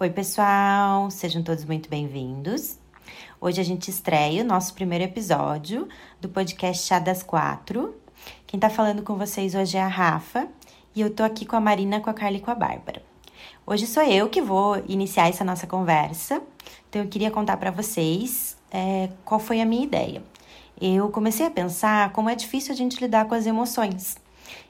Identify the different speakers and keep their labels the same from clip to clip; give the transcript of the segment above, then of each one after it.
Speaker 1: Oi, pessoal, sejam todos muito bem-vindos. Hoje a gente estreia o nosso primeiro episódio do podcast Chá das Quatro. Quem tá falando com vocês hoje é a Rafa e eu tô aqui com a Marina, com a Carla e com a Bárbara. Hoje sou eu que vou iniciar essa nossa conversa, então eu queria contar para vocês é, qual foi a minha ideia. Eu comecei a pensar como é difícil a gente lidar com as emoções.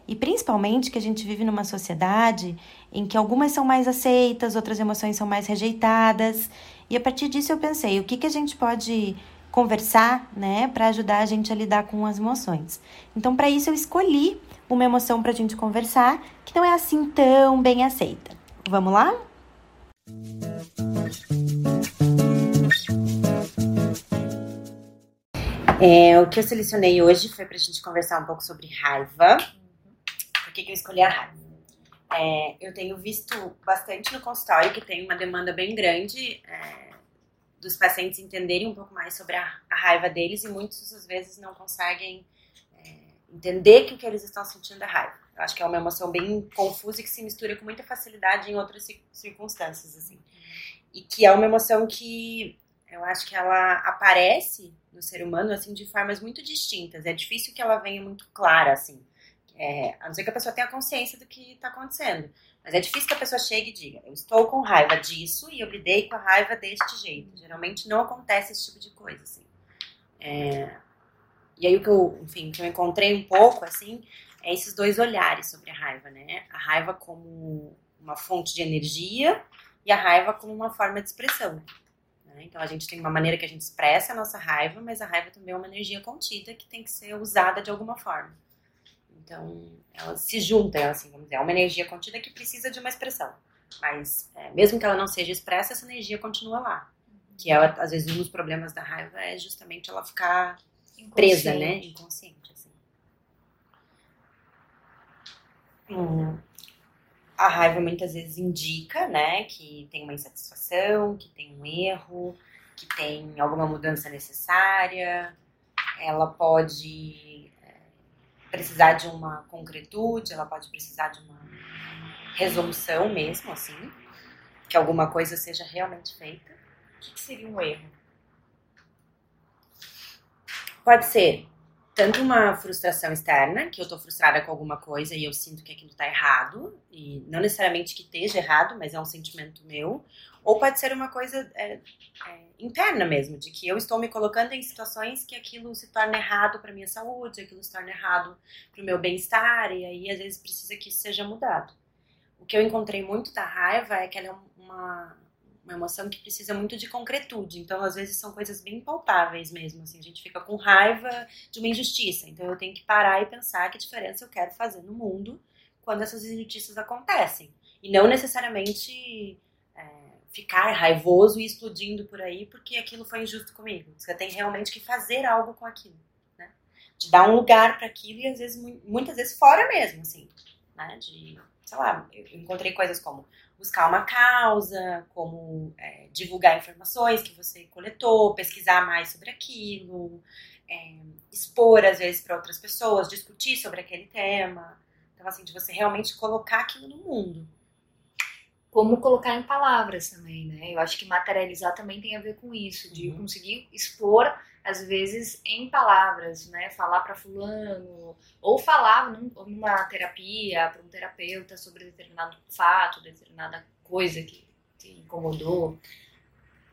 Speaker 1: E principalmente que a gente vive numa sociedade em que algumas são mais aceitas, outras emoções são mais rejeitadas. E a partir disso eu pensei, o que, que a gente pode conversar, né, para ajudar a gente a lidar com as emoções. Então, para isso eu escolhi uma emoção para a gente conversar que não é assim tão bem aceita. Vamos lá? É, o que eu selecionei hoje foi para a gente conversar um pouco sobre raiva. Por que, que eu escolhi a raiva? É, eu tenho visto bastante no consultório que tem uma demanda bem grande é, dos pacientes entenderem um pouco mais sobre a, a, raiva deles e muitos às vezes não conseguem é, entender que o que eles estão sentindo é raiva. Eu acho que é uma emoção bem confusa e que se mistura com muita facilidade em outras circunstâncias, assim. E que é uma emoção que eu acho que ela aparece no ser humano, assim, de formas muito distintas. É difícil que ela venha muito clara, assim. É, a não ser que a pessoa tenha consciência do que está acontecendo. Mas é difícil que a pessoa chegue e diga: Eu estou com raiva disso e eu lidei com a raiva deste jeito. Geralmente não acontece esse tipo de coisa, assim. É, e aí o que eu, enfim, que eu encontrei um pouco, assim, é esses dois olhares sobre a raiva, né? A raiva como uma fonte de energia e a raiva como uma forma de expressão. Né? Então a gente tem uma maneira que a gente expressa a nossa raiva, mas a raiva também é uma energia contida que tem que ser usada de alguma forma. Então, elas se juntam, assim, vamos dizer, é uma energia contida que precisa de uma expressão. Mas, é, mesmo que ela não seja expressa, essa energia continua lá. Que é, às vezes, um dos problemas da raiva é justamente ela ficar presa, né? Inconsciente, assim. Hum. A raiva muitas vezes indica, né, que tem uma insatisfação, que tem um erro, que tem alguma mudança necessária. Ela pode precisar de uma concretude, ela pode precisar de uma resolução mesmo, assim, que alguma coisa seja realmente feita.
Speaker 2: O que, que seria um erro?
Speaker 1: Pode ser tanto uma frustração externa, que eu tô frustrada com alguma coisa e eu sinto que aquilo tá errado, e não necessariamente que esteja errado, mas é um sentimento meu, ou pode ser uma coisa é, é, interna mesmo, de que eu estou me colocando em situações que aquilo se torna errado para minha saúde, aquilo se torna errado para o meu bem-estar, e aí às vezes precisa que isso seja mudado. O que eu encontrei muito da raiva é que ela é uma, uma emoção que precisa muito de concretude, então às vezes são coisas bem palpáveis mesmo, assim, a gente fica com raiva de uma injustiça, então eu tenho que parar e pensar que diferença eu quero fazer no mundo quando essas injustiças acontecem, e não necessariamente ficar raivoso e explodindo por aí porque aquilo foi injusto comigo. Você tem realmente que fazer algo com aquilo, né? De dar um lugar para aquilo e às vezes, muitas vezes fora mesmo, assim, né? De, sei lá, eu encontrei coisas como buscar uma causa, como é, divulgar informações que você coletou, pesquisar mais sobre aquilo, é, expor às vezes para outras pessoas, discutir sobre aquele tema. Então, assim, de você realmente colocar aquilo no mundo
Speaker 2: como colocar em palavras também, né? Eu acho que materializar também tem a ver com isso, de uhum. conseguir expor às vezes em palavras, né? Falar para fulano ou falar num, numa terapia para um terapeuta sobre determinado fato, determinada coisa que te incomodou.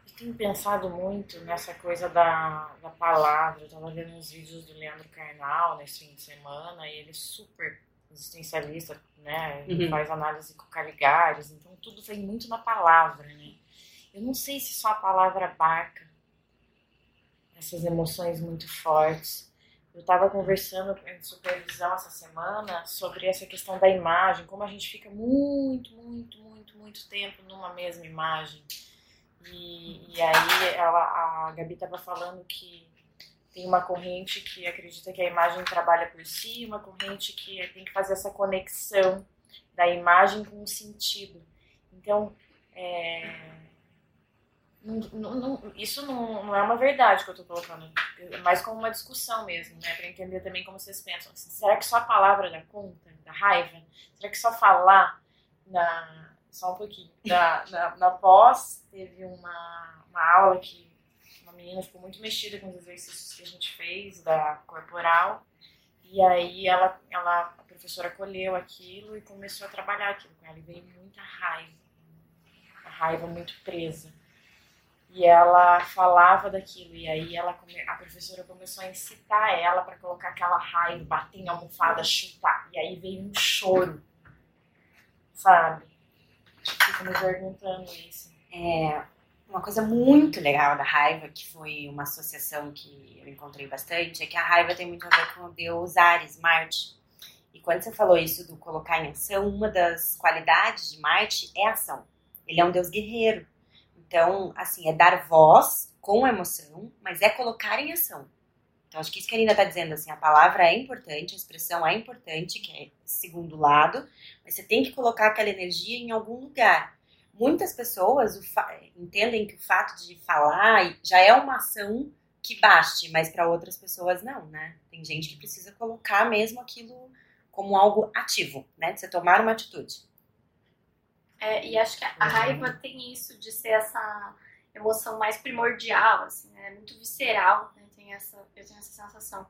Speaker 3: Eu tenho pensado muito nessa coisa da, da palavra. Eu tava vendo uns vídeos do Leandro Carnal nesse fim de semana e ele super existencialista, né? Uhum. Faz análise com Caligares, então tudo vem muito na palavra, né? Eu não sei se só a palavra abarca essas emoções muito fortes. Eu estava conversando em supervisão essa semana sobre essa questão da imagem, como a gente fica muito, muito, muito, muito tempo numa mesma imagem. E, e aí ela, a Gabi estava falando que tem uma corrente que acredita que a imagem trabalha por si, uma corrente que tem que fazer essa conexão da imagem com o sentido. Então, é, não, não, isso não, não, é uma verdade que eu tô colocando, é mais como uma discussão mesmo, né? Pra entender também como vocês pensam. Assim, será que só a palavra dá conta da raiva? Será que só falar na. Só um pouquinho. Na, na, na pós, teve uma, uma aula que uma menina ficou muito mexida com os exercícios que a gente fez da corporal. E aí ela, ela, a professora colheu aquilo e começou a trabalhar aquilo com ela. E veio muita raiva. A raiva muito presa. E ela falava daquilo. E aí ela, a professora começou a incitar ela para colocar aquela raiva, bater em almofada, chutar. E aí veio um choro. Sabe? Fico me perguntando isso.
Speaker 1: É, uma coisa muito legal da raiva, que foi uma associação que eu encontrei bastante, é que a raiva tem muito a ver com o deus Ares, Marte. E quando você falou isso do colocar em ação, uma das qualidades de Marte é ação. Ele é um deus guerreiro. Então, assim, é dar voz com emoção, mas é colocar em ação. Então, acho que isso que a Nina está dizendo, assim, a palavra é importante, a expressão é importante, que é segundo lado, mas você tem que colocar aquela energia em algum lugar. Muitas pessoas entendem que o fato de falar já é uma ação que baste, mas para outras pessoas não, né? Tem gente que precisa colocar mesmo aquilo como algo ativo, né? De você tomar uma atitude.
Speaker 4: É, e acho que a uhum. raiva tem isso de ser essa emoção mais primordial, assim, né? muito visceral, né? tem essa, eu tenho essa sensação.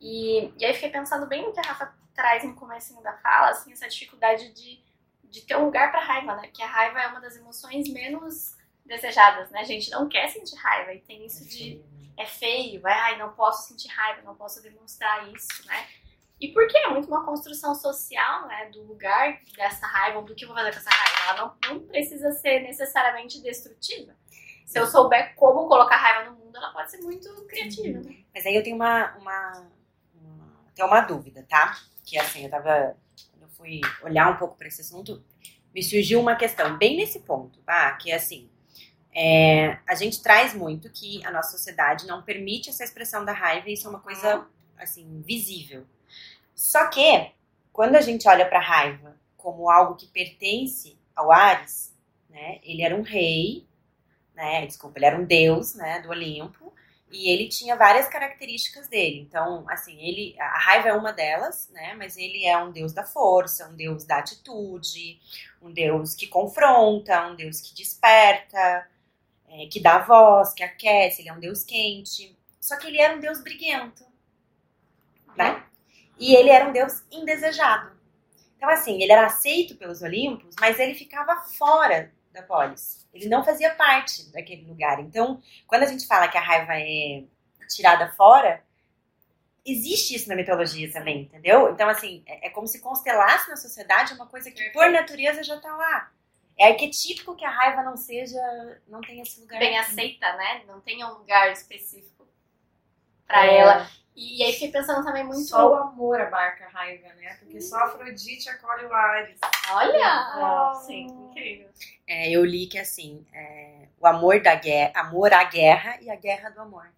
Speaker 4: E, e aí fiquei pensando bem no que a Rafa traz no começo da fala, assim, essa dificuldade de, de ter um lugar para raiva, né? Que a raiva é uma das emoções menos desejadas, né? A gente não quer sentir raiva e tem isso de é feio, é, ai, não posso sentir raiva, não posso demonstrar isso, né? E porque é muito uma construção social, né, do lugar dessa raiva, do que eu vou fazer com essa raiva. Ela não, não precisa ser necessariamente destrutiva. Se eu souber como colocar raiva no mundo, ela pode ser muito criativa, né?
Speaker 1: Mas aí eu tenho uma, uma, uma, até uma dúvida, tá? Que assim, eu tava, quando eu fui olhar um pouco para esse assunto, me surgiu uma questão bem nesse ponto, tá? Que é assim, é, a gente traz muito que a nossa sociedade não permite essa expressão da raiva e isso é uma coisa, assim, visível. Só que, quando a gente olha para a raiva como algo que pertence ao Ares, né? Ele era um rei, né? Desculpa, ele era um deus, né? Do Olimpo. E ele tinha várias características dele. Então, assim, ele, a raiva é uma delas, né? Mas ele é um deus da força, um deus da atitude, um deus que confronta, um deus que desperta, é, que dá voz, que aquece. Ele é um deus quente. Só que ele era um deus briguento, né? E ele era um deus indesejado. Então, assim, ele era aceito pelos Olimpos, mas ele ficava fora da polis. Ele não fazia parte daquele lugar. Então, quando a gente fala que a raiva é tirada fora, existe isso na mitologia também, entendeu? Então, assim, é, é como se constelasse na sociedade uma coisa que, por natureza, já está lá. É arquetípico que a raiva não seja, não tenha esse lugar.
Speaker 4: Bem aceita, né? Não tenha um lugar específico para é. ela. E aí fiquei pensando também muito.
Speaker 3: Só o amor abarca a raiva, né? Porque só Afrodite acolhe o Ares.
Speaker 4: Olha! Oh. Sim, incrível.
Speaker 1: É, eu li que assim, é, o amor da guerra, amor à guerra e a guerra do amor.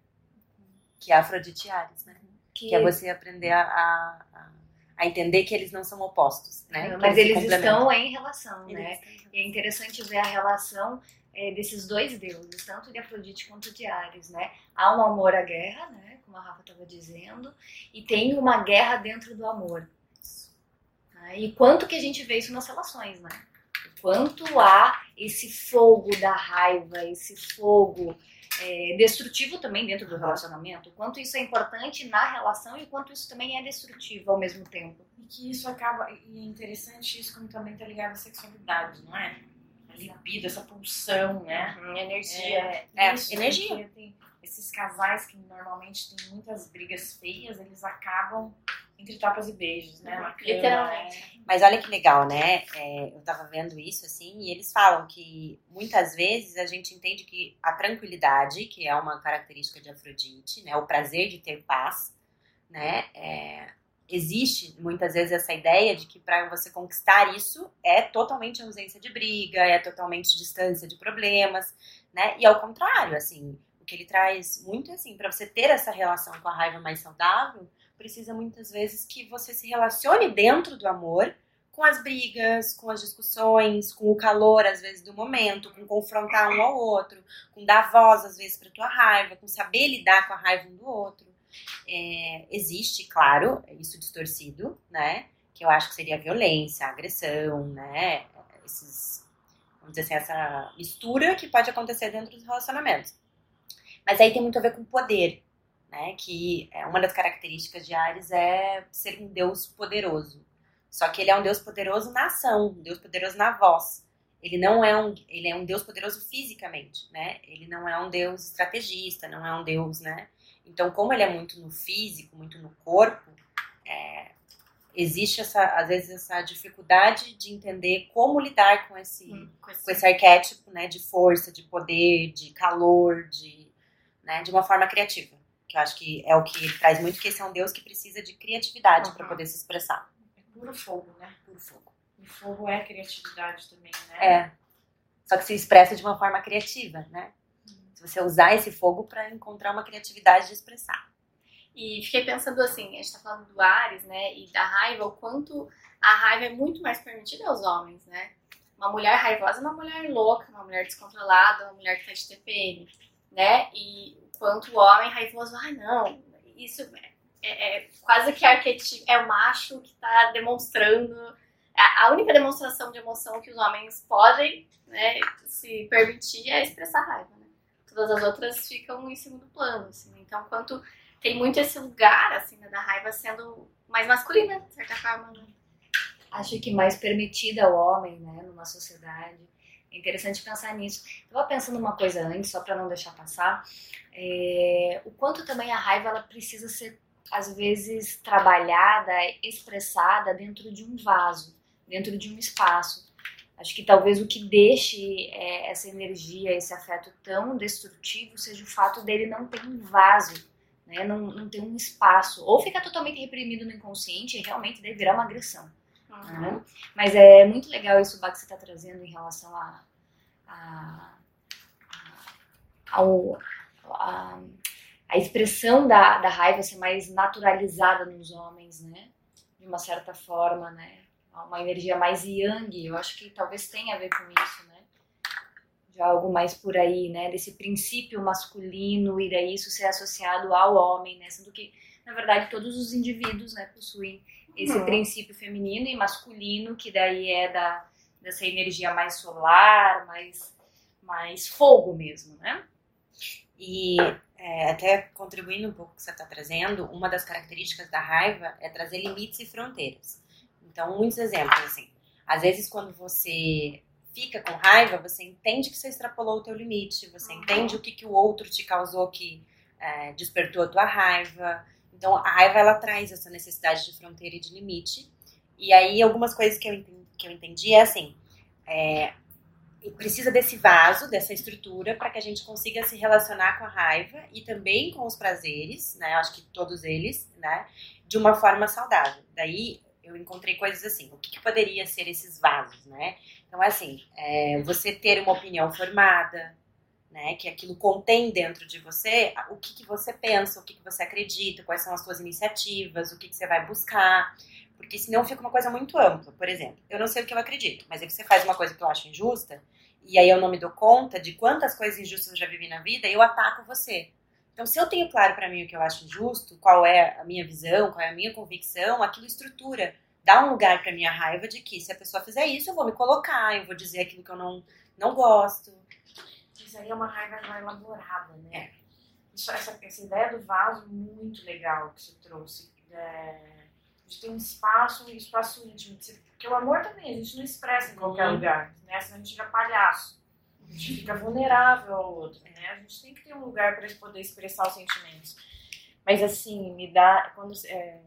Speaker 1: Que é Afrodite e Ares, né? Que, que é você aprender a, a, a, entender que eles não são opostos, né?
Speaker 2: mas eles, eles estão em relação, eles né? E é interessante ver a relação é, desses dois deuses, tanto de Afrodite quanto de Ares, né? Há um amor à guerra, né? Como a Rafa estava dizendo, e tem uma guerra dentro do amor. Né? E quanto que a gente vê isso nas relações, né? Quanto há esse fogo da raiva, esse fogo é, destrutivo também dentro do relacionamento, quanto isso é importante na relação e quanto isso também é destrutivo ao mesmo tempo.
Speaker 3: E que isso acaba, e é interessante isso como também está ligado à sexualidade, não é? a libido, essa pulsão, né?
Speaker 4: Uhum, energia.
Speaker 3: É, é isso, energia. Tem esses casais que normalmente têm muitas brigas feias, eles acabam entre tapas e beijos, né?
Speaker 4: Uhum, literalmente.
Speaker 1: Mas olha que legal, né? É, eu tava vendo isso assim, e eles falam que muitas vezes a gente entende que a tranquilidade, que é uma característica de Afrodite, né? O prazer de ter paz, né? É, existe muitas vezes essa ideia de que para você conquistar isso é totalmente ausência de briga, é totalmente distância de problemas, né? E ao contrário, assim, o que ele traz muito é assim, para você ter essa relação com a raiva mais saudável, precisa muitas vezes que você se relacione dentro do amor com as brigas, com as discussões, com o calor, às vezes, do momento, com confrontar um ao outro, com dar voz, às vezes, para tua raiva, com saber lidar com a raiva um do outro. É, existe, claro, isso distorcido, né? Que eu acho que seria a violência, a agressão, né? Esses, vamos dizer assim, essa mistura que pode acontecer dentro dos relacionamentos. Mas aí tem muito a ver com poder, né? Que é uma das características de Ares é ser um deus poderoso. Só que ele é um Deus poderoso na ação, um Deus poderoso na voz. Ele não é um, ele é um Deus poderoso fisicamente, né? Ele não é um Deus estrategista, não é um Deus, né? Então, como ele é muito no físico, muito no corpo, é, existe essa, às vezes essa dificuldade de entender como lidar com esse, hum, com esse, com esse arquétipo, né? De força, de poder, de calor, de, né? De uma forma criativa. Que eu acho que é o que ele traz muito, que esse é um Deus que precisa de criatividade uhum. para poder se expressar
Speaker 3: puro fogo, né?
Speaker 1: Puro fogo.
Speaker 3: E fogo é criatividade também,
Speaker 1: né? É. Só que se expressa de uma forma criativa, né? Se você usar esse fogo para encontrar uma criatividade de expressar.
Speaker 4: E fiquei pensando assim, a gente tá falando do Ares, né, e da raiva, o quanto a raiva é muito mais permitida aos homens, né? Uma mulher raivosa é uma mulher louca, uma mulher descontrolada, uma mulher que tá de TPM, né? E quanto o homem raivoso, ah, não, isso é, é quase que arquetipo, é o macho que está demonstrando. A, a única demonstração de emoção que os homens podem né, se permitir é expressar raiva. Né? Todas as outras ficam em segundo plano. Assim. Então, quanto tem muito esse lugar assim, né, da raiva sendo mais masculina, de certa forma. Né?
Speaker 2: Acho que mais permitida ao homem, né, numa sociedade. É interessante pensar nisso. Estava pensando uma coisa antes, só para não deixar passar. É, o quanto também a raiva ela precisa ser às vezes trabalhada, expressada dentro de um vaso, dentro de um espaço. Acho que talvez o que deixe é, essa energia, esse afeto tão destrutivo seja o fato dele não ter um vaso, né? não, não ter um espaço. Ou ficar totalmente reprimido no inconsciente e realmente deve virar uma agressão. Uhum. Né? Mas é muito legal isso que você está trazendo em relação a, a, a ao, a, a expressão da, da raiva ser mais naturalizada nos homens, né? De uma certa forma, né? Uma energia mais yang, eu acho que talvez tenha a ver com isso, né? De algo mais por aí, né? Desse princípio masculino e daí isso ser associado ao homem, né? Sendo que, na verdade, todos os indivíduos, né, possuem esse uhum. princípio feminino e masculino, que daí é da, dessa energia mais solar, mais, mais fogo mesmo, né?
Speaker 1: E é, até contribuindo um pouco que você está trazendo, uma das características da raiva é trazer limites e fronteiras. Então, muitos exemplos, assim. Às vezes, quando você fica com raiva, você entende que você extrapolou o teu limite, você uhum. entende o que, que o outro te causou que é, despertou a tua raiva. Então, a raiva, ela traz essa necessidade de fronteira e de limite. E aí, algumas coisas que eu entendi, que eu entendi é assim, é, precisa desse vaso, dessa estrutura, para que a gente consiga se relacionar com a raiva e também com os prazeres, né? Acho que todos eles, né? De uma forma saudável. Daí eu encontrei coisas assim, o que, que poderia ser esses vasos, né? Então, é assim, é, você ter uma opinião formada, né? Que aquilo contém dentro de você o que, que você pensa, o que, que você acredita, quais são as suas iniciativas, o que, que você vai buscar. Porque senão fica uma coisa muito ampla. Por exemplo, eu não sei o que eu acredito, mas aí você faz uma coisa que eu acho injusta, e aí eu não me dou conta de quantas coisas injustas eu já vivi na vida, eu ataco você. Então, se eu tenho claro para mim o que eu acho injusto, qual é a minha visão, qual é a minha convicção, aquilo estrutura, dá um lugar para minha raiva de que se a pessoa fizer isso, eu vou me colocar, eu vou dizer aquilo que eu não, não gosto.
Speaker 3: Isso aí é uma raiva já elaborada, né? É. Isso, essa, essa ideia do vaso muito legal que você trouxe. É de ter um espaço, um espaço íntimo. Porque o amor também a gente não expressa em qualquer uhum. lugar, né? Senão a gente fica palhaço. A gente fica vulnerável ao outro, né? A gente tem que ter um lugar para poder expressar os sentimentos. Mas assim, me dá quando é,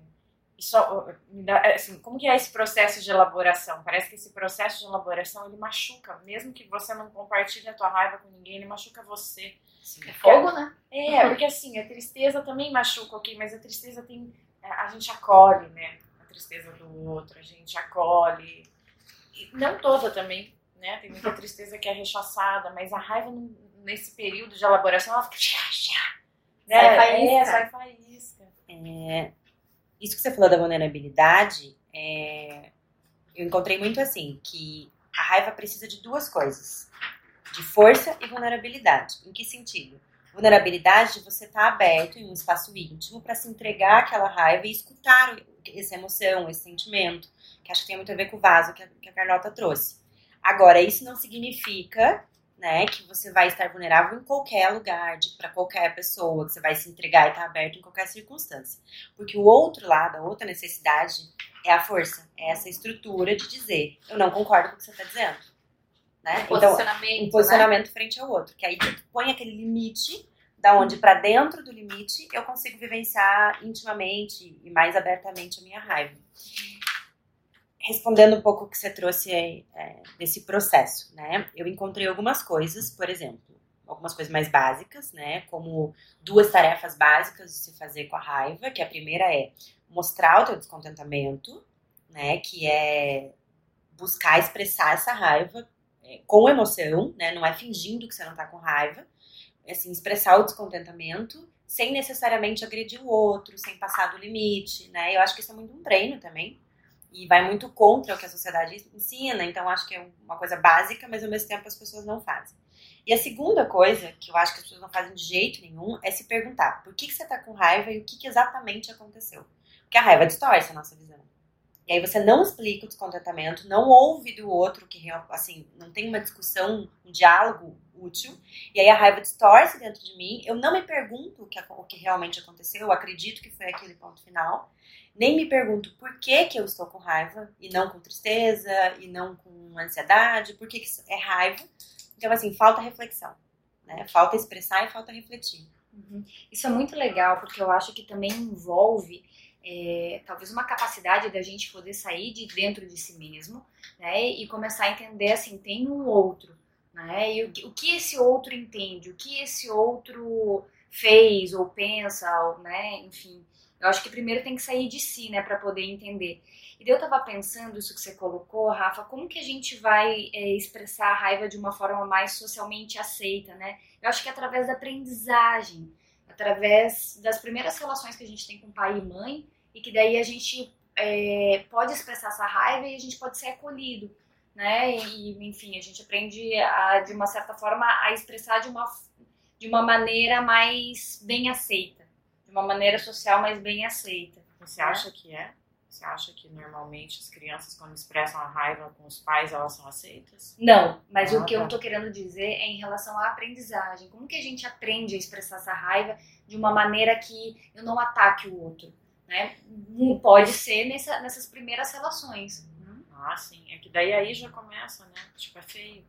Speaker 3: me dá assim, como que é esse processo de elaboração? Parece que esse processo de elaboração ele machuca, mesmo que você não compartilhe a tua raiva com ninguém, ele machuca você.
Speaker 2: Sim, é fogo, né?
Speaker 3: É, porque assim, a tristeza também machuca, ok, mas a tristeza tem é, a gente acolhe, né? A tristeza do outro, a gente acolhe. E não toda também, né? Tem muita tristeza que é rechaçada, mas a raiva nesse período de elaboração, ela fica.
Speaker 1: Né? Sai faísca. É, sai faísca. É, isso que você falou da vulnerabilidade, é, eu encontrei muito assim, que a raiva precisa de duas coisas: de força e vulnerabilidade. Em que sentido? Vulnerabilidade, você tá aberto em um espaço íntimo para se entregar àquela raiva e escutar essa emoção, esse sentimento, que acho que tem muito a ver com o vaso que a, que a Carlota trouxe. Agora, isso não significa né, que você vai estar vulnerável em qualquer lugar, para qualquer pessoa, que você vai se entregar e estar tá aberto em qualquer circunstância. Porque o outro lado, a outra necessidade, é a força, é essa estrutura de dizer, eu não concordo com o que você está dizendo. Né?
Speaker 4: Um então, posicionamento,
Speaker 1: um posicionamento né? frente ao outro, que aí tu põe aquele limite da onde para dentro do limite eu consigo vivenciar intimamente e mais abertamente a minha raiva respondendo um pouco o que você trouxe é, desse processo, né? Eu encontrei algumas coisas, por exemplo, algumas coisas mais básicas, né? Como duas tarefas básicas de se fazer com a raiva, que a primeira é mostrar o teu descontentamento, né? Que é buscar expressar essa raiva é, com emoção, né? Não é fingindo que você não tá com raiva, é assim, expressar o descontentamento sem necessariamente agredir o outro, sem passar do limite, né? Eu acho que isso é muito um treino também, e vai muito contra o que a sociedade ensina, então acho que é uma coisa básica, mas ao mesmo tempo as pessoas não fazem. E a segunda coisa, que eu acho que as pessoas não fazem de jeito nenhum, é se perguntar por que, que você está com raiva e o que, que exatamente aconteceu. Porque a raiva distorce a nossa visão. E aí você não explica o descontentamento, não ouve do outro, que assim, não tem uma discussão, um diálogo útil. E aí a raiva distorce dentro de mim. Eu não me pergunto o que, o que realmente aconteceu, eu acredito que foi aquele ponto final nem me pergunto por que, que eu estou com raiva e não com tristeza e não com ansiedade, por que, que é raiva. Então, assim, falta reflexão, né? Falta expressar e falta refletir.
Speaker 2: Uhum. Isso é muito legal, porque eu acho que também envolve é, talvez uma capacidade da gente poder sair de dentro de si mesmo, né? E começar a entender, assim, tem um outro, né? E o, o que esse outro entende, o que esse outro fez ou pensa, ou, né? Enfim, eu acho que primeiro tem que sair de si, né, para poder entender. E eu tava pensando, isso que você colocou, Rafa, como que a gente vai é, expressar a raiva de uma forma mais socialmente aceita, né? Eu acho que é através da aprendizagem, através das primeiras relações que a gente tem com pai e mãe, e que daí a gente é, pode expressar essa raiva e a gente pode ser acolhido, né? E, enfim, a gente aprende, a, de uma certa forma, a expressar de uma, de uma maneira mais bem aceita uma maneira social mais bem aceita.
Speaker 3: Você acha que é? Você acha que normalmente as crianças, quando expressam a raiva com os pais, elas são aceitas?
Speaker 2: Não, mas ah, o que tá. eu estou querendo dizer é em relação à aprendizagem. Como que a gente aprende a expressar essa raiva de uma maneira que eu não ataque o outro? Né? Pode ser nessa, nessas primeiras relações.
Speaker 3: Ah, sim. É que daí aí já começa, né? Tipo, é feio.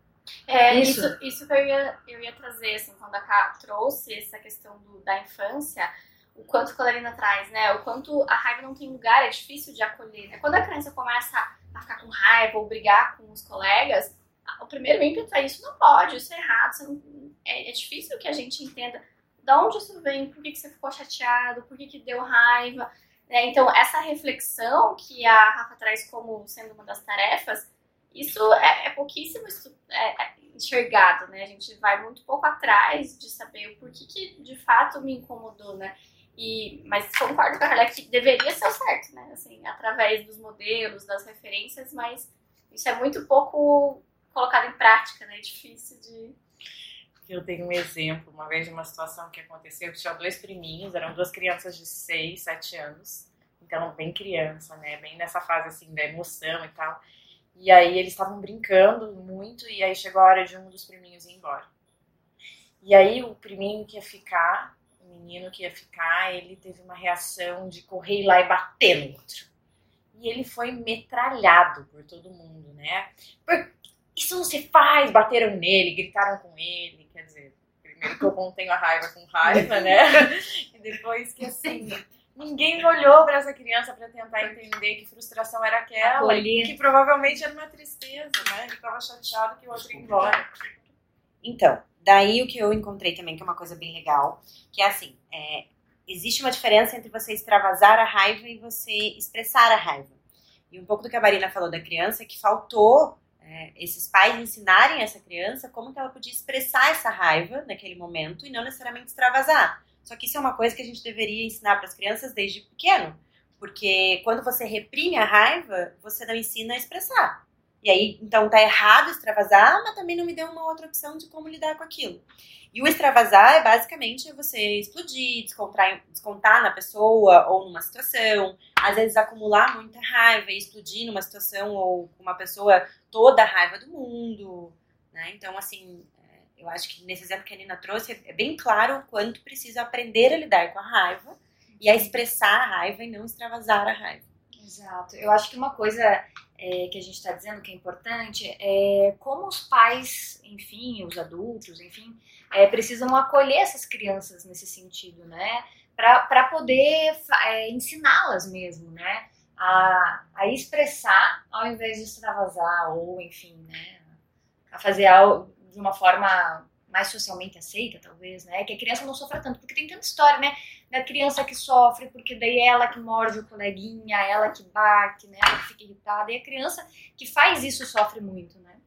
Speaker 4: É, isso. isso, isso que eu ia, eu ia trazer, assim, quando a Ká trouxe essa questão do, da infância, o quanto Clarina traz, né? O quanto a raiva não tem lugar, é difícil de acolher. Né? Quando a criança começa a ficar com raiva ou brigar com os colegas, o primeiro ímpeto é isso não pode, isso é errado, não... é, é, difícil que a gente entenda de onde isso vem, por que, que você ficou chateado, por que, que deu raiva. Né? Então, essa reflexão que a Rafa traz como sendo uma das tarefas, isso é, é pouquíssimo é, é enxergado, né? A gente vai muito pouco atrás de saber o porquê que de fato me incomodou, né? E, mas concordo com a Carla que deveria ser o certo, né? Assim, através dos modelos, das referências, mas isso é muito pouco colocado em prática, né? É difícil de.
Speaker 3: Eu tenho um exemplo, uma vez de uma situação que aconteceu, tinha dois priminhos, eram duas crianças de 6, 7 anos, então bem criança, né? Bem nessa fase assim da emoção e tal. E aí eles estavam brincando muito, e aí chegou a hora de um dos priminhos ir embora. E aí o priminho que ia ficar menino que ia ficar, ele teve uma reação de correr lá e bater no outro. E ele foi metralhado por todo mundo, né? Por, isso não se faz! Bateram nele, gritaram com ele. Quer dizer, primeiro que eu contenho a raiva com raiva, né? E depois que assim. Ninguém olhou para essa criança para tentar entender que frustração era aquela, que provavelmente era uma tristeza, né? Ele estava chateado que o outro ia embora.
Speaker 1: Então, Daí o que eu encontrei também, que é uma coisa bem legal, que é assim, é, existe uma diferença entre você extravasar a raiva e você expressar a raiva. E um pouco do que a Marina falou da criança, que faltou é, esses pais ensinarem essa criança como que ela podia expressar essa raiva naquele momento e não necessariamente extravasar. Só que isso é uma coisa que a gente deveria ensinar para as crianças desde pequeno. Porque quando você reprime a raiva, você não ensina a expressar. E aí, então tá errado extravasar, mas também não me deu uma outra opção de como lidar com aquilo. E o extravasar é basicamente você explodir, descontar, descontar na pessoa ou numa situação, às vezes acumular muita raiva e explodir numa situação ou com uma pessoa toda a raiva do mundo, né? Então, assim, é, eu acho que nesse exemplo que a Nina trouxe é bem claro o quanto precisa aprender a lidar com a raiva e a expressar a raiva e não extravasar a raiva.
Speaker 2: Exato. Eu acho que uma coisa é, que a gente está dizendo que é importante é como os pais, enfim, os adultos, enfim, é, precisam acolher essas crianças nesse sentido, né? Para poder é, ensiná-las mesmo, né? A, a expressar ao invés de extravasar ou, enfim, né? A fazer algo de uma forma mais socialmente aceita, talvez, né? Que a criança não sofra tanto, porque tem tanta história, né? Da criança que sofre, porque daí é ela que morde o coleguinha, ela que bate, né? Ela que fica irritada. E a criança que faz isso sofre muito, né?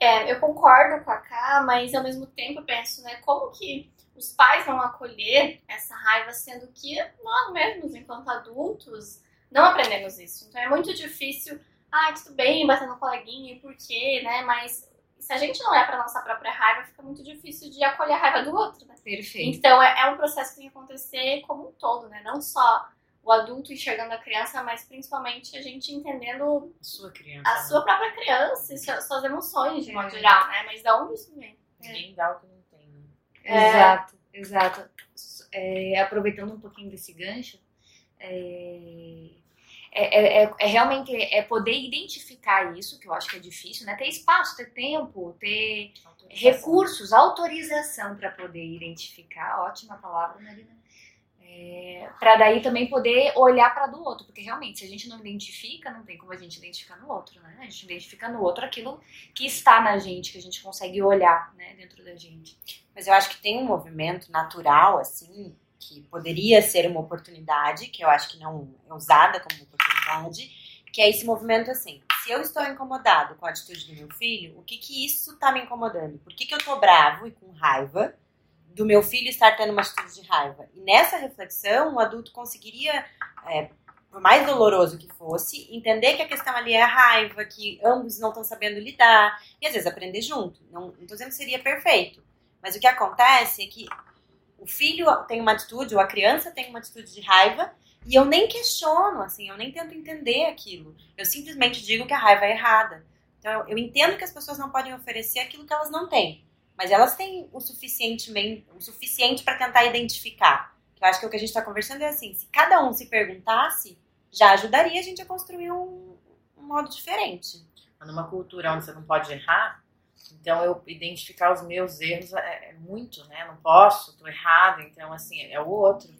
Speaker 4: É, eu concordo com a Ká, mas ao mesmo tempo eu penso, né? Como que os pais vão acolher essa raiva, sendo que nós mesmos, enquanto adultos, não aprendemos isso. Então é muito difícil, ah, tudo bem, bater no coleguinha, por quê, né? Mas se a gente não é para nossa própria raiva, fica muito difícil de acolher a raiva do outro, né?
Speaker 2: Perfeito.
Speaker 4: Então é, é um processo que tem que acontecer como um todo, né? Não só o adulto enxergando a criança, mas principalmente a gente entendendo
Speaker 3: sua criança,
Speaker 4: a
Speaker 3: né?
Speaker 4: sua própria criança e suas, emoções, de modo é. geral, né? Mas da onde isso vem?
Speaker 3: Ninguém dá o que não tem, né?
Speaker 2: É. Exato, exato. É, aproveitando um pouquinho desse gancho, é, é, é, é, realmente é poder identificar isso, que eu acho que é difícil, né? Ter espaço, ter tempo, ter autorização. recursos, autorização para poder identificar. Ótima palavra, Marina. É, para daí também poder olhar para do outro, porque realmente se a gente não identifica, não tem como a gente identificar no outro, né? A gente identifica no outro aquilo que está na gente, que a gente consegue olhar, né, dentro da gente.
Speaker 1: Mas eu acho que tem um movimento natural, assim, que poderia ser uma oportunidade, que eu acho que não é usada como oportunidade, que é esse movimento assim. Se eu estou incomodado com a atitude do meu filho, o que que isso está me incomodando? Por que, que eu estou bravo e com raiva do meu filho estar tendo uma atitude de raiva? E nessa reflexão, o adulto conseguiria, é, por mais doloroso que fosse, entender que a questão ali é a raiva, que ambos não estão sabendo lidar, e às vezes aprender junto. Não estou dizendo que seria perfeito. Mas o que acontece é que o filho tem uma atitude, ou a criança tem uma atitude de raiva, e eu nem questiono, assim, eu nem tento entender aquilo. Eu simplesmente digo que a raiva é errada. Então, eu, entendo que as pessoas não podem oferecer aquilo que elas não têm, mas elas têm o, suficientemente, o suficiente para tentar identificar. Eu acho que o que a gente está conversando é assim: se cada um se perguntasse, já ajudaria a gente a construir um, um modo diferente.
Speaker 3: Numa cultura onde você não pode errar, então, eu identificar os meus erros é, é muito, né? Não posso, tô errado. Então, assim, é o outro.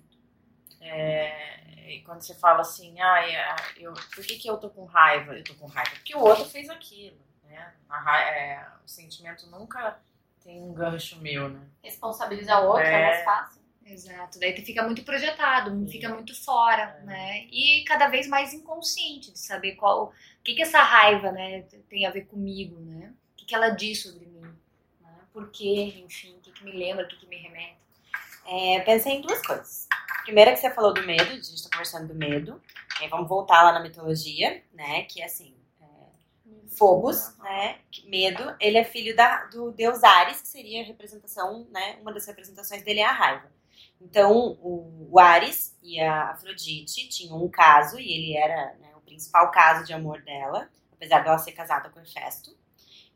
Speaker 3: É, e quando você fala assim, ah, eu, por que, que eu tô com raiva? Eu tô com raiva porque o outro fez aquilo, né? A, é, o sentimento nunca tem um gancho meu, né?
Speaker 4: Responsabilizar o outro é, é mais fácil.
Speaker 2: Exato, daí fica muito projetado, Sim. fica muito fora, é. né? E cada vez mais inconsciente de saber qual, o que que essa raiva, né, tem a ver comigo, né? que ela diz sobre mim, né? por quê, enfim, o que, que me lembra, o que, que me remete.
Speaker 1: É, pensei em duas coisas. Primeiro é que você falou do medo, a gente está conversando do medo. É, vamos voltar lá na mitologia, né? Que é assim, é, Phobos, né? Medo, ele é filho da, do deus Ares, que seria a representação, né? Uma das representações dele é a raiva. Então, o, o Ares e a Afrodite tinham um caso, e ele era né, o principal caso de amor dela, apesar dela ser casada com Hefesto.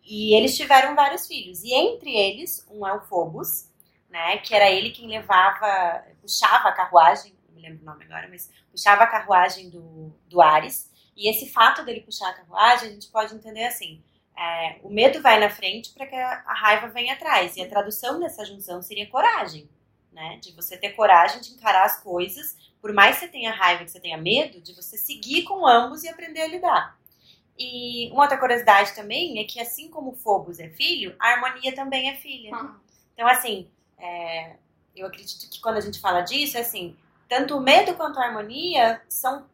Speaker 1: E eles tiveram vários filhos. E entre eles, um é o Phobos, né? Que era ele quem levava, puxava a carruagem, não me lembro o nome agora, mas puxava a carruagem do, do Ares. E esse fato dele puxar a carruagem, a gente pode entender assim: é, o medo vai na frente para que a, a, raiva venha atrás. E a tradução dessa junção seria coragem, né? De você ter coragem de encarar as coisas, por mais que você tenha raiva, que você tenha medo, de você seguir com ambos e aprender a lidar. E uma outra curiosidade também é que, assim como o Phobos é filho, a harmonia também é filha. Uhum. Então, assim, é, eu acredito que quando a gente fala disso, é assim, tanto o medo quanto a harmonia são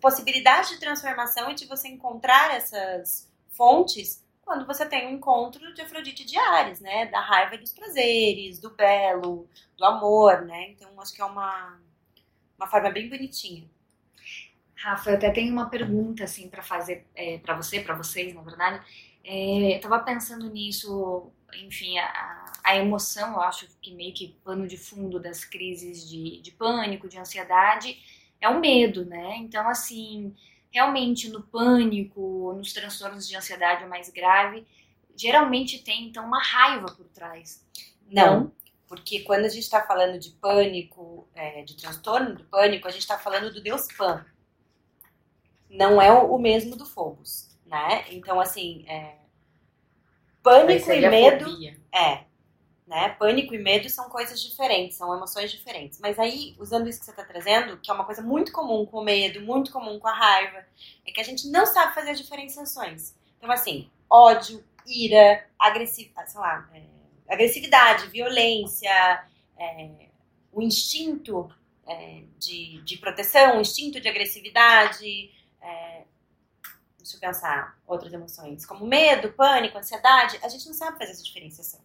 Speaker 1: possibilidades de transformação e de você encontrar essas fontes quando você tem um encontro de Afrodite de Ares, né? Da raiva e dos prazeres, do belo, do amor, né? Então, acho que é uma, uma forma bem bonitinha.
Speaker 2: Rafa, eu até tenho uma pergunta assim para fazer é, para você, para vocês, na verdade. É, eu tava pensando nisso, enfim, a, a, emoção, eu acho que meio que pano de fundo das crises de, de pânico, de ansiedade, é o medo, né? Então, assim, realmente no pânico, nos transtornos de ansiedade mais grave, geralmente tem então uma raiva por trás.
Speaker 1: Não, porque quando a gente está falando de pânico, é, de transtorno do pânico, a gente está falando do Deus Pan. Não é o mesmo do Phobos, né? Então, assim, é, pânico e medo. É. Né? Pânico e medo são coisas diferentes, são emoções diferentes. Mas aí, usando isso que você está trazendo, que é uma coisa muito comum com o medo, muito comum com a raiva, é que a gente não sabe fazer as diferenciações. Então, assim, ódio, ira, agressividade, sei lá, é, agressividade, violência, é, o instinto é, de, de proteção, o instinto de agressividade, é, deixa eu pensar, outras emoções, como medo, pânico, ansiedade, a gente não sabe fazer essa diferenciação.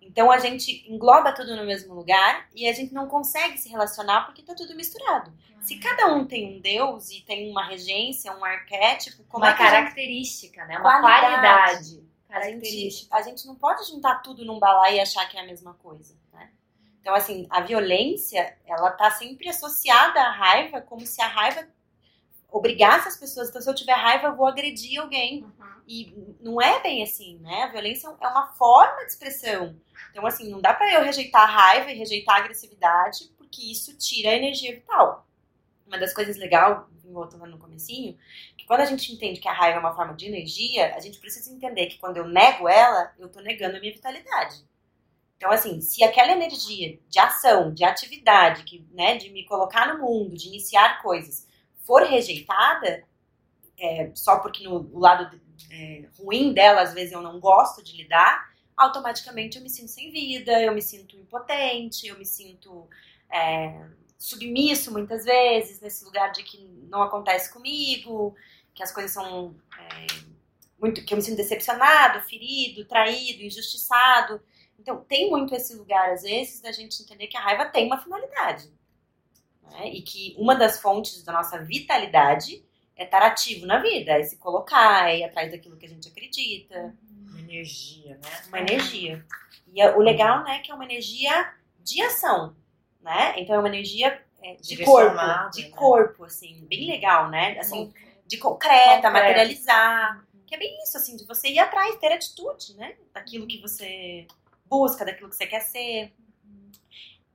Speaker 1: Então a gente engloba tudo no mesmo lugar e a gente não consegue se relacionar porque tá tudo misturado. Uhum. Se cada um tem um deus e tem uma regência, um arquétipo,
Speaker 2: como uma é característica, gente... né? Uma qualidade.
Speaker 1: A gente, a gente não pode juntar tudo num balaio e achar que é a mesma coisa, né? Então, assim, a violência, ela tá sempre associada à raiva, como se a raiva obrigasse as pessoas. Então, se eu tiver raiva, eu vou agredir alguém. Uhum. E não é bem assim, né? A violência é uma forma de expressão. Então, assim, não dá para eu rejeitar a raiva e rejeitar a agressividade, porque isso tira a energia vital. Uma das coisas legais, voltando no comecinho, que quando a gente entende que a raiva é uma forma de energia, a gente precisa entender que quando eu nego ela, eu tô negando a minha vitalidade. Então, assim, se aquela energia de ação, de atividade, que, né, de me colocar no mundo, de iniciar coisas, for rejeitada, é, só porque no lado é, ruim dela, às vezes eu não gosto de lidar, automaticamente eu me sinto sem vida, eu me sinto impotente, eu me sinto é, submisso muitas vezes, nesse lugar de que não acontece comigo, que as coisas são é, muito. que eu me sinto decepcionado, ferido, traído, injustiçado. Então, tem muito esse lugar, às vezes, da gente entender que a raiva tem uma finalidade. Né? E que uma das fontes da nossa vitalidade é estar ativo na vida, é se colocar, é ir atrás daquilo que a gente acredita.
Speaker 3: Uma energia, né?
Speaker 1: Uma energia. E o legal, né, que é uma energia de ação, né? Então é uma energia é, de corpo, de né? corpo, assim, bem legal, né? Assim, de concreta, materializar. Que é bem isso, assim, de você ir atrás, ter atitude, né? Daquilo que você busca, daquilo que você quer ser.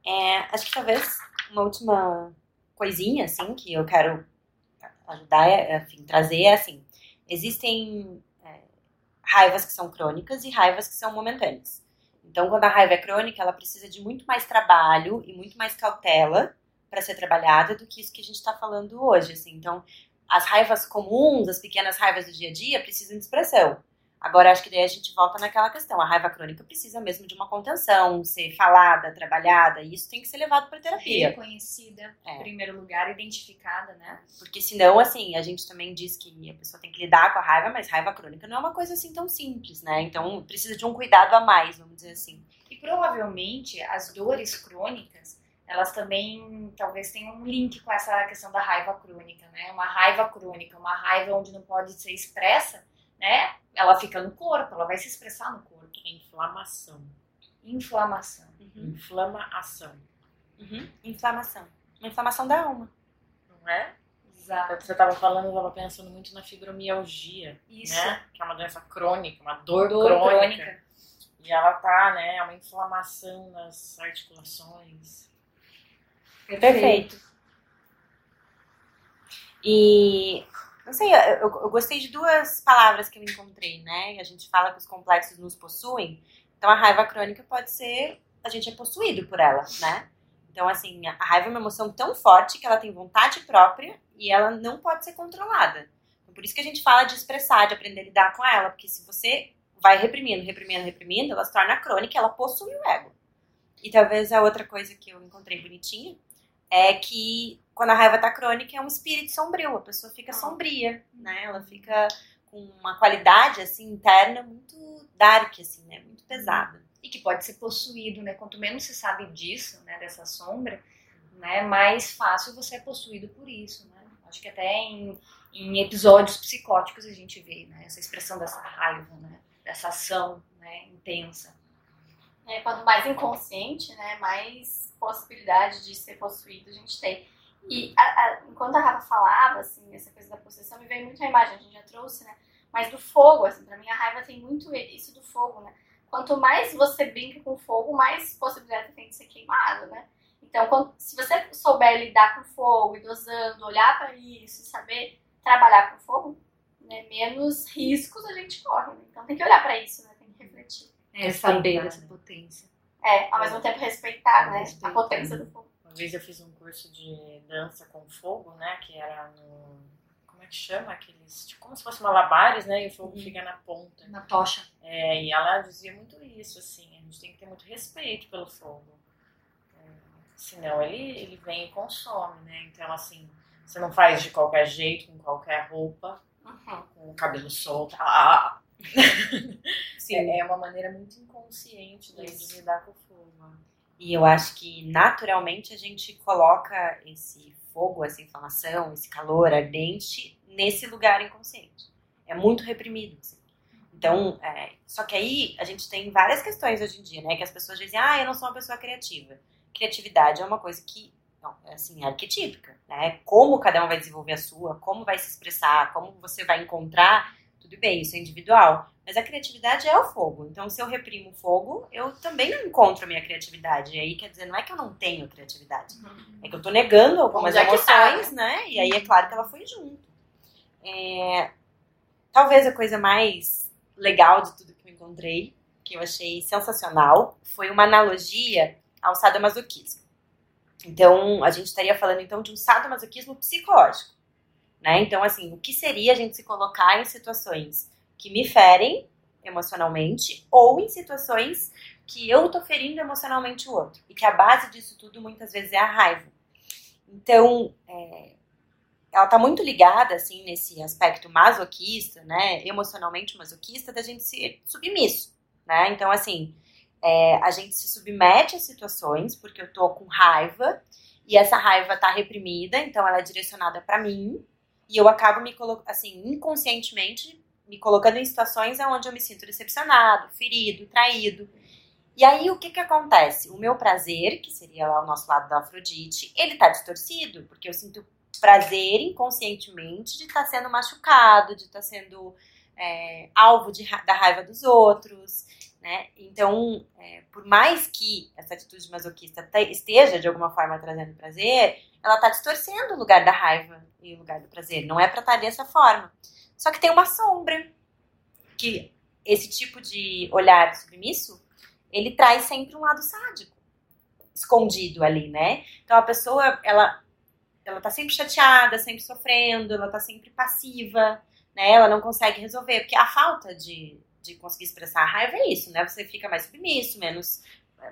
Speaker 1: É, acho que talvez uma última coisinha, assim, que eu quero ajudar, é, enfim, trazer é assim: existem é, raivas que são crônicas e raivas que são momentâneas. Então, quando a raiva é crônica, ela precisa de muito mais trabalho e muito mais cautela para ser trabalhada do que isso que a gente está falando hoje. Assim. Então, as raivas comuns, as pequenas raivas do dia a dia, precisam de expressão. Agora, acho que daí a gente volta naquela questão. A raiva crônica precisa mesmo de uma contenção, ser falada, trabalhada, e isso tem que ser levado para terapia.
Speaker 2: Reconhecida, é. em primeiro lugar, identificada, né?
Speaker 1: Porque senão, assim, a gente também diz que a pessoa tem que lidar com a raiva, mas raiva crônica não é uma coisa assim tão simples, né? Então, precisa de um cuidado a mais, vamos dizer assim.
Speaker 2: E provavelmente as dores crônicas, elas também talvez tenham um link com essa questão da raiva crônica, né? Uma raiva crônica, uma raiva onde não pode ser expressa, né? ela fica no corpo, ela vai se expressar no corpo.
Speaker 3: É inflamação.
Speaker 2: Inflamação.
Speaker 3: Uhum. Inflamação.
Speaker 1: Uhum. Inflamação. Uma inflamação da alma.
Speaker 3: Não é?
Speaker 2: Exato.
Speaker 3: Você estava falando, eu estava pensando muito na fibromialgia. Isso. Né? Que é uma doença crônica, uma dor, dor crônica. crônica. E ela tá, né? É uma inflamação nas articulações.
Speaker 1: Perfeito. Perfeito. E não sei, eu, eu, gostei de duas palavras que eu encontrei, né? A gente fala que os complexos nos possuem. Então, a raiva crônica pode ser. A gente é possuído por ela, né? Então, assim, a raiva é uma emoção tão forte que ela tem vontade própria e ela não pode ser controlada. Então, por isso que a gente fala de expressar, de aprender a lidar com ela, porque se você vai reprimindo, reprimindo, reprimindo, ela se torna crônica, ela possui o ego. E talvez a outra coisa que eu encontrei bonitinha é que quando a raiva tá crônica é um espírito sombrio, a pessoa fica sombria, né? Ela fica com uma qualidade assim interna muito dark assim, né? Muito pesada.
Speaker 2: E que pode ser possuído, né? Quanto menos se sabe disso, né, dessa sombra, né, mais fácil você é possuído por isso, né? Acho que até em, em episódios psicóticos a gente vê, né, essa expressão dessa raiva, né, dessa ação, né, intensa.
Speaker 4: É, quanto mais inconsciente, né, mais possibilidade de ser possuído a gente tem. E a, a, enquanto a Rafa falava, assim, essa coisa da possessão, me veio muito a imagem, a gente já trouxe, né, mas do fogo, assim, pra mim a raiva tem muito isso do fogo, né. Quanto mais você brinca com fogo, mais possibilidade tem de ser queimado, né. Então, quando, se você souber lidar com fogo e dosando, olhar para isso, saber trabalhar com fogo, né, menos riscos a gente corre. Né? Então tem que olhar para isso, né? Tem que refletir.
Speaker 2: É, saber essa potência.
Speaker 4: É, ao mesmo tempo respeitar, né? Respeitar. A potência do fogo.
Speaker 3: Uma vez eu fiz um curso de dança com fogo, né? Que era no. Como é que chama? Aqueles. Tipo, como se fosse malabares, né? E o fogo uhum. fica na ponta.
Speaker 2: Na tocha.
Speaker 3: É, e ela dizia muito isso, assim. A gente tem que ter muito respeito pelo fogo. É, senão ele, ele vem e consome, né? Então, assim você não faz de qualquer jeito, com qualquer roupa, uhum. com o cabelo solto. Ah. Sim. É, é uma maneira muito inconsciente né, de lidar com o fogo.
Speaker 1: E eu acho que naturalmente a gente coloca esse fogo, essa inflamação, esse calor ardente nesse lugar inconsciente. É muito reprimido. Assim. Então, é, só que aí a gente tem várias questões hoje em dia, né? Que as pessoas dizem, ah, eu não sou uma pessoa criativa. Criatividade é uma coisa que não, é assim, arquetípica, né? Como cada um vai desenvolver a sua, como vai se expressar, como você vai encontrar, tudo bem, isso é individual. Mas a criatividade é o fogo. Então, se eu reprimo o fogo, eu também não encontro a minha criatividade. E aí, quer dizer, não é que eu não tenho criatividade. Uhum. É que eu tô negando algumas é tá, emoções, tá, né? E aí é claro que ela foi junto. É... Talvez a coisa mais legal de tudo que eu encontrei, que eu achei sensacional, foi uma analogia ao sadomasoquismo. Então, a gente estaria falando então de um sadomasoquismo psicológico, né? Então, assim, o que seria a gente se colocar em situações que me ferem emocionalmente ou em situações que eu tô ferindo emocionalmente o outro e que a base disso tudo muitas vezes é a raiva. Então, é, ela tá muito ligada assim nesse aspecto masoquista, né? Emocionalmente masoquista da gente ser submisso, né? Então, assim, é, a gente se submete a situações porque eu tô com raiva e essa raiva tá reprimida, então ela é direcionada para mim e eu acabo me colocando, assim, inconscientemente me colocando em situações onde eu me sinto decepcionado, ferido, traído. E aí o que que acontece? O meu prazer, que seria lá o nosso lado da Afrodite, ele tá distorcido, porque eu sinto prazer inconscientemente de estar tá sendo machucado, de estar tá sendo é, alvo de, da raiva dos outros. Né? Então, é, por mais que essa atitude masoquista esteja de alguma forma trazendo prazer, ela está distorcendo o lugar da raiva e o lugar do prazer. Não é para estar tá dessa forma. Só que tem uma sombra que esse tipo de olhar submisso ele traz sempre um lado sádico escondido ali, né? Então a pessoa ela ela tá sempre chateada, sempre sofrendo, ela tá sempre passiva, né? Ela não consegue resolver porque a falta de de conseguir expressar a raiva é isso, né? Você fica mais submisso, menos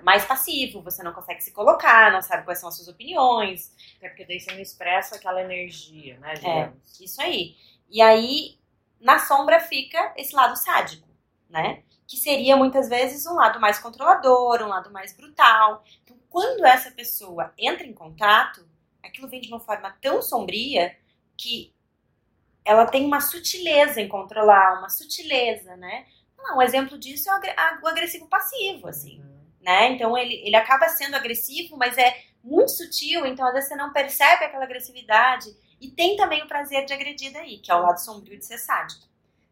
Speaker 1: mais passivo, você não consegue se colocar, não sabe quais são as suas opiniões.
Speaker 3: É porque daí você não expressa aquela energia, né? É,
Speaker 1: digamos. É, isso aí. E aí, na sombra fica esse lado sádico, né? Que seria muitas vezes um lado mais controlador, um lado mais brutal. Então, quando essa pessoa entra em contato, aquilo vem de uma forma tão sombria que ela tem uma sutileza em controlar, uma sutileza, né? Não, um exemplo disso é o agressivo passivo, assim, uhum. Né? Então ele, ele acaba sendo agressivo, mas é muito sutil, então às vezes você não percebe aquela agressividade. E tem também o prazer de agredir daí, que é o lado sombrio de ser sádico,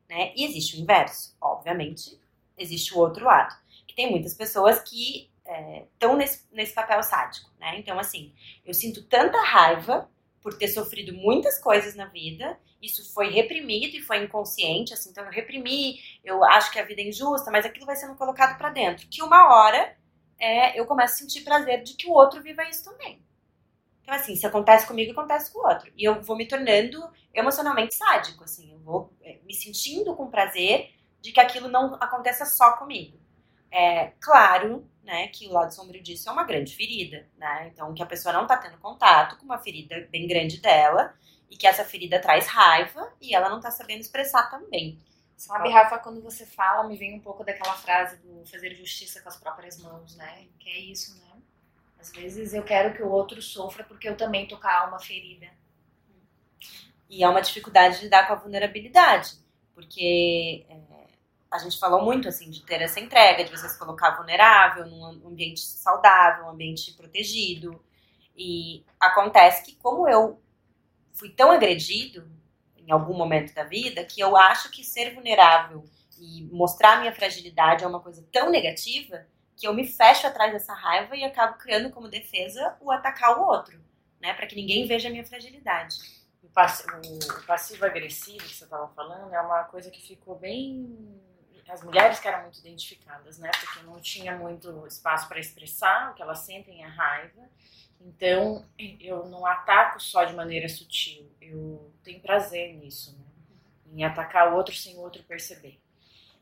Speaker 1: né? E existe o inverso, obviamente, existe o outro lado, que tem muitas pessoas que estão é, nesse, nesse papel sádico, né? Então, assim, eu sinto tanta raiva por ter sofrido muitas coisas na vida isso foi reprimido e foi inconsciente, assim, então eu reprimi, eu acho que a vida é injusta, mas aquilo vai sendo colocado para dentro. Que uma hora é, eu começo a sentir prazer de que o outro viva isso também. Então, assim, se acontece comigo, acontece com o outro. E eu vou me tornando emocionalmente sádico, assim, eu vou é, me sentindo com prazer de que aquilo não aconteça só comigo. É claro, né, que o lado sombrio disso é uma grande ferida, né? Então, que a pessoa não tá tendo contato com uma ferida bem grande dela, e que essa ferida traz raiva e ela não tá sabendo expressar também.
Speaker 2: Sabe, Rafa, quando você fala, me vem um pouco daquela frase do fazer justiça com as próprias mãos, né? Que é isso, né? Às vezes eu quero que o outro sofra porque eu também tô com a alma ferida.
Speaker 1: E é uma dificuldade de lidar com a vulnerabilidade, porque é, a gente falou muito assim de ter essa entrega, de você se colocar vulnerável num ambiente saudável, um ambiente protegido. E acontece que como eu fui tão agredido em algum momento da vida, que eu acho que ser vulnerável e mostrar minha fragilidade é uma coisa tão negativa que eu me fecho atrás dessa raiva e acabo criando como defesa o atacar o outro, né, para que ninguém veja a minha fragilidade.
Speaker 3: O passivo-agressivo que você estava falando é uma coisa que ficou bem as mulheres que eram muito identificadas, né? Porque não tinha muito espaço para expressar o que elas sentem, a raiva. Então, eu não ataco só de maneira sutil. Eu tenho prazer nisso, né? Em atacar o outro sem o outro perceber.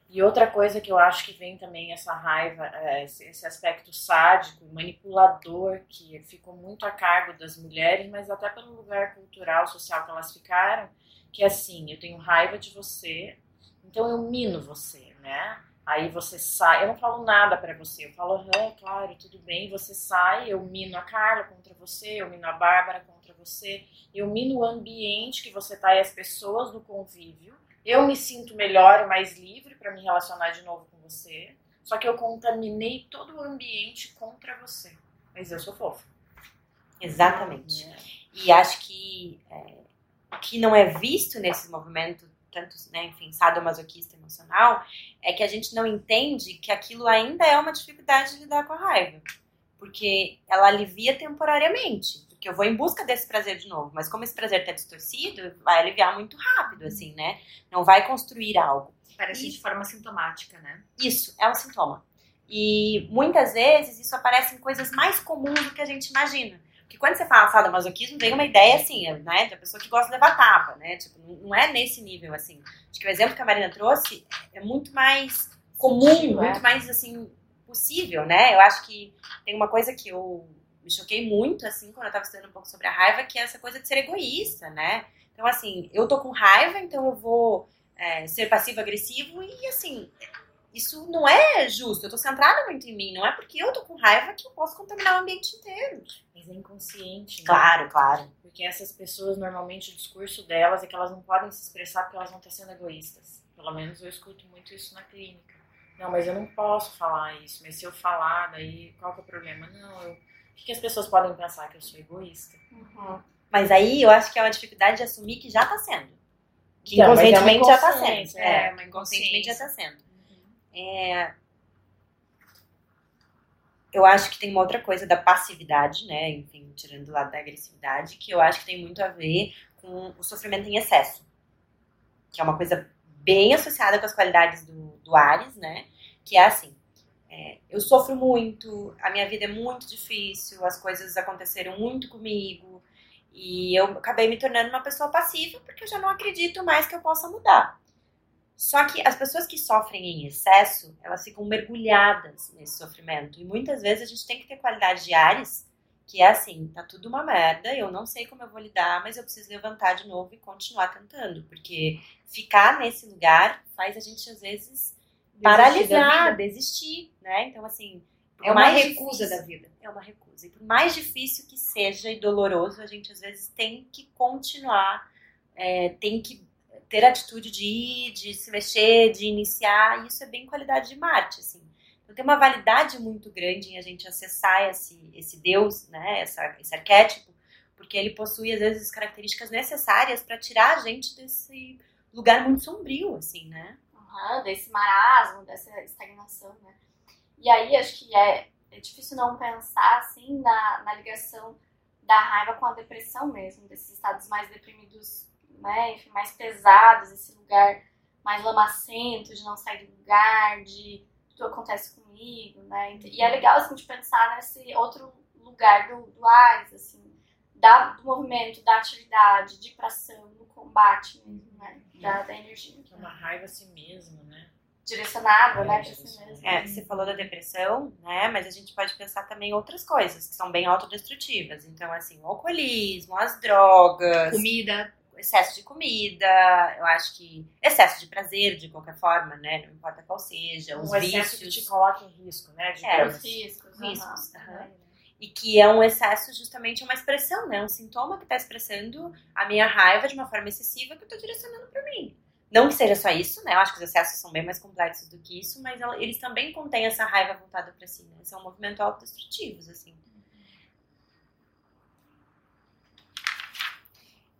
Speaker 3: E outra coisa que eu acho que vem também essa raiva, é esse aspecto sádico, manipulador, que ficou muito a cargo das mulheres, mas até pelo lugar cultural, social que elas ficaram, que é assim, eu tenho raiva de você, então eu mino você, né? Aí você sai, eu não falo nada para você, eu falo, é claro, tudo bem, você sai, eu mino a Carla contra você, eu mino a Bárbara contra você, eu mino o ambiente que você tá e as pessoas do convívio, eu me sinto melhor e mais livre para me relacionar de novo com você, só que eu contaminei todo o ambiente contra você, mas eu sou fofa.
Speaker 1: Exatamente. É. E acho que é, o que não é visto nesse movimento tanto, né, enfim, sadomasoquista emocional, é que a gente não entende que aquilo ainda é uma dificuldade de lidar com a raiva. Porque ela alivia temporariamente. Porque eu vou em busca desse prazer de novo. Mas como esse prazer está distorcido, vai aliviar muito rápido, assim, né? Não vai construir algo.
Speaker 2: Parece e, de forma sintomática, né?
Speaker 1: Isso, é um sintoma. E muitas vezes isso aparece em coisas mais comuns do que a gente imagina. Porque quando você fala sadomasoquismo, vem uma ideia assim, né? Da pessoa que gosta de levar tapa, né? Tipo, não é nesse nível, assim. Acho que o exemplo que a Marina trouxe é muito mais comum, é. muito mais, assim, possível, né? Eu acho que tem uma coisa que eu me choquei muito, assim, quando eu tava estudando um pouco sobre a raiva, que é essa coisa de ser egoísta, né? Então, assim, eu tô com raiva, então eu vou é, ser passivo-agressivo e, assim, isso não é justo. Eu tô centrada muito em mim. Não é porque eu tô com raiva que eu posso contaminar o ambiente inteiro.
Speaker 3: Mas é inconsciente. Né?
Speaker 1: Claro, claro.
Speaker 3: Porque essas pessoas, normalmente, o discurso delas é que elas não podem se expressar porque elas vão estar sendo egoístas. Pelo menos eu escuto muito isso na clínica. Não, mas eu não posso falar isso. Mas se eu falar, daí qual que é o problema? Não, eu... o que, que as pessoas podem pensar? Que eu sou egoísta.
Speaker 1: Uhum. Mas aí eu acho que é uma dificuldade de assumir que já tá sendo. Que então, inconscientemente é já tá sendo. É, é, inconscientemente já tá sendo. É... Eu acho que tem uma outra coisa da passividade, né? Enfim, tirando do lado da agressividade, que eu acho que tem muito a ver com o sofrimento em excesso. Que é uma coisa bem associada com as qualidades do, do Ares, né? Que é assim, é, eu sofro muito, a minha vida é muito difícil, as coisas aconteceram muito comigo, e eu acabei me tornando uma pessoa passiva porque eu já não acredito mais que eu possa mudar. Só que as pessoas que sofrem em excesso, elas ficam mergulhadas nesse sofrimento. E muitas vezes a gente tem que ter qualidade de ares, que é assim, tá tudo uma merda, eu não sei como eu vou lidar, mas eu preciso levantar de novo e continuar tentando. Porque ficar nesse lugar faz a gente, às vezes, desistir paralisar, desistir, né? Então, assim...
Speaker 2: É uma recusa difícil, da vida.
Speaker 1: É uma recusa. E por mais difícil que seja e doloroso, a gente, às vezes, tem que continuar, é, tem que ter atitude de ir, de se mexer, de iniciar, isso é bem qualidade de Marte, assim. Então tem uma validade muito grande em a gente acessar esse, esse Deus, né, essa, esse arquétipo, porque ele possui, às vezes, as características necessárias para tirar a gente desse lugar muito sombrio, assim, né?
Speaker 4: Uhum, desse marasmo, dessa estagnação, né? E aí, acho que é, é difícil não pensar, assim, na, na ligação da raiva com a depressão mesmo, desses estados mais deprimidos né, enfim, mais pesados, esse lugar mais lamacento, de não sair do lugar, de tudo acontece comigo, né? E é legal, assim, de pensar nesse outro lugar do, do Ares, assim, da, do movimento, da atividade, de ir pra ação, do combate mesmo, né? Da, da energia.
Speaker 3: É uma raiva a si mesmo, né?
Speaker 4: Direcionada, é, né, pra si mesmo.
Speaker 1: É, você falou da depressão, né? Mas a gente pode pensar também outras coisas que são bem autodestrutivas. Então, assim, o alcoolismo, as drogas.
Speaker 2: Comida
Speaker 1: excesso de comida, eu acho que excesso de prazer, de qualquer forma, né? Não importa qual seja, os um vícios.
Speaker 3: que te coloca em risco, né?
Speaker 1: É, os riscos. riscos uhum. e que é um excesso justamente é uma expressão, né? Um sintoma que está expressando a minha raiva de uma forma excessiva que eu estou direcionando para mim. Não que seja só isso, né? Eu acho que os excessos são bem mais complexos do que isso, mas eles também contêm essa raiva voltada para si, né? São movimentos autodestrutivos, assim.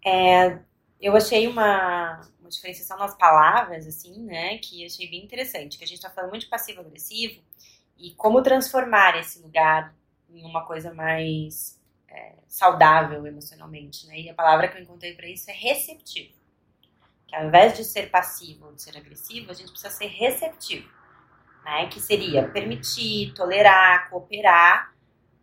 Speaker 1: É, eu achei uma, uma diferenciação nas palavras, assim, né? Que achei bem interessante. Que a gente está falando muito de passivo-agressivo e como transformar esse lugar em uma coisa mais é, saudável emocionalmente, né? E a palavra que eu encontrei para isso é receptivo. Que ao invés de ser passivo ou de ser agressivo, a gente precisa ser receptivo, né? Que seria permitir, tolerar, cooperar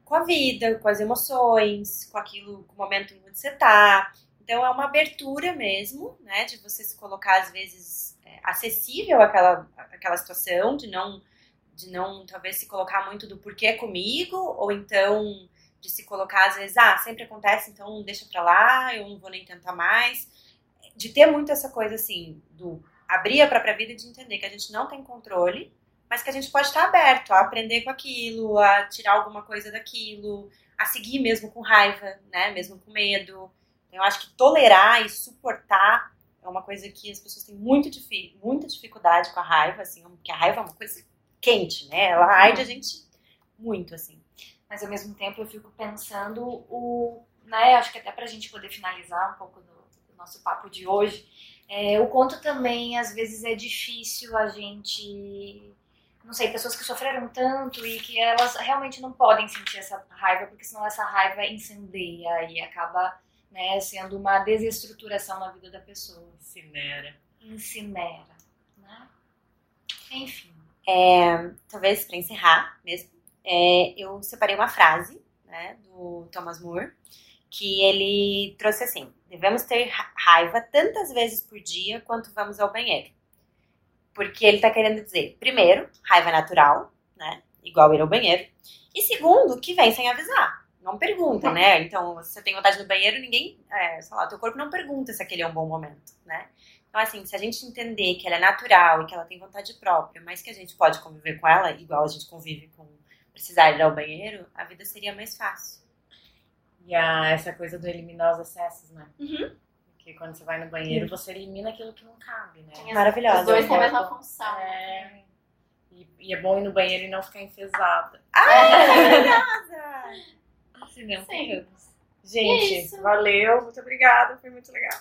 Speaker 1: com a vida, com as emoções, com aquilo, com o momento em que você está. Então é uma abertura mesmo, né? De você se colocar às vezes é, acessível àquela, àquela situação, de não de não talvez se colocar muito do porquê comigo, ou então de se colocar às vezes, ah, sempre acontece, então deixa pra lá, eu não vou nem tentar mais. De ter muito essa coisa assim, do abrir a própria vida e de entender que a gente não tem controle, mas que a gente pode estar aberto a aprender com aquilo, a tirar alguma coisa daquilo, a seguir mesmo com raiva, né, mesmo com medo. Eu acho que tolerar e suportar é uma coisa que as pessoas têm muito, muita dificuldade com a raiva, assim, porque a raiva é uma coisa quente, né? Ela arde a gente muito, assim.
Speaker 2: Mas ao mesmo tempo eu fico pensando o, né, acho que até pra gente poder finalizar um pouco do, do nosso papo de hoje, é, o quanto também às vezes é difícil a gente não sei, pessoas que sofreram tanto e que elas realmente não podem sentir essa raiva, porque senão essa raiva incendeia e acaba né, sendo uma desestruturação na vida da pessoa.
Speaker 3: Incinera.
Speaker 2: Incinera, né? Enfim.
Speaker 1: É, talvez para encerrar mesmo, é, eu separei uma frase né, do Thomas Moore que ele trouxe assim: devemos ter raiva tantas vezes por dia quanto vamos ao banheiro. Porque ele está querendo dizer, primeiro, raiva natural, né? Igual ir ao banheiro. E segundo, que vem sem avisar. Não pergunta, né? Então, se você tem vontade no banheiro, ninguém, é, sei lá, teu corpo não pergunta se aquele é um bom momento, né? Então, assim, se a gente entender que ela é natural e que ela tem vontade própria, mas que a gente pode conviver com ela, igual a gente convive com precisar ir ao banheiro, a vida seria mais fácil.
Speaker 3: E a, essa coisa do eliminar os excessos, né?
Speaker 1: Uhum.
Speaker 3: Porque quando você vai no banheiro, uhum. você elimina aquilo que não cabe, né?
Speaker 1: Maravilhosa.
Speaker 4: Os dois têm a mesma função.
Speaker 3: É. E, e, é bom ir no banheiro e não ficar enfesada.
Speaker 1: Ah, é maravilhosa!
Speaker 2: Cinema Sim.
Speaker 3: Gente, valeu, muito obrigada, foi muito legal.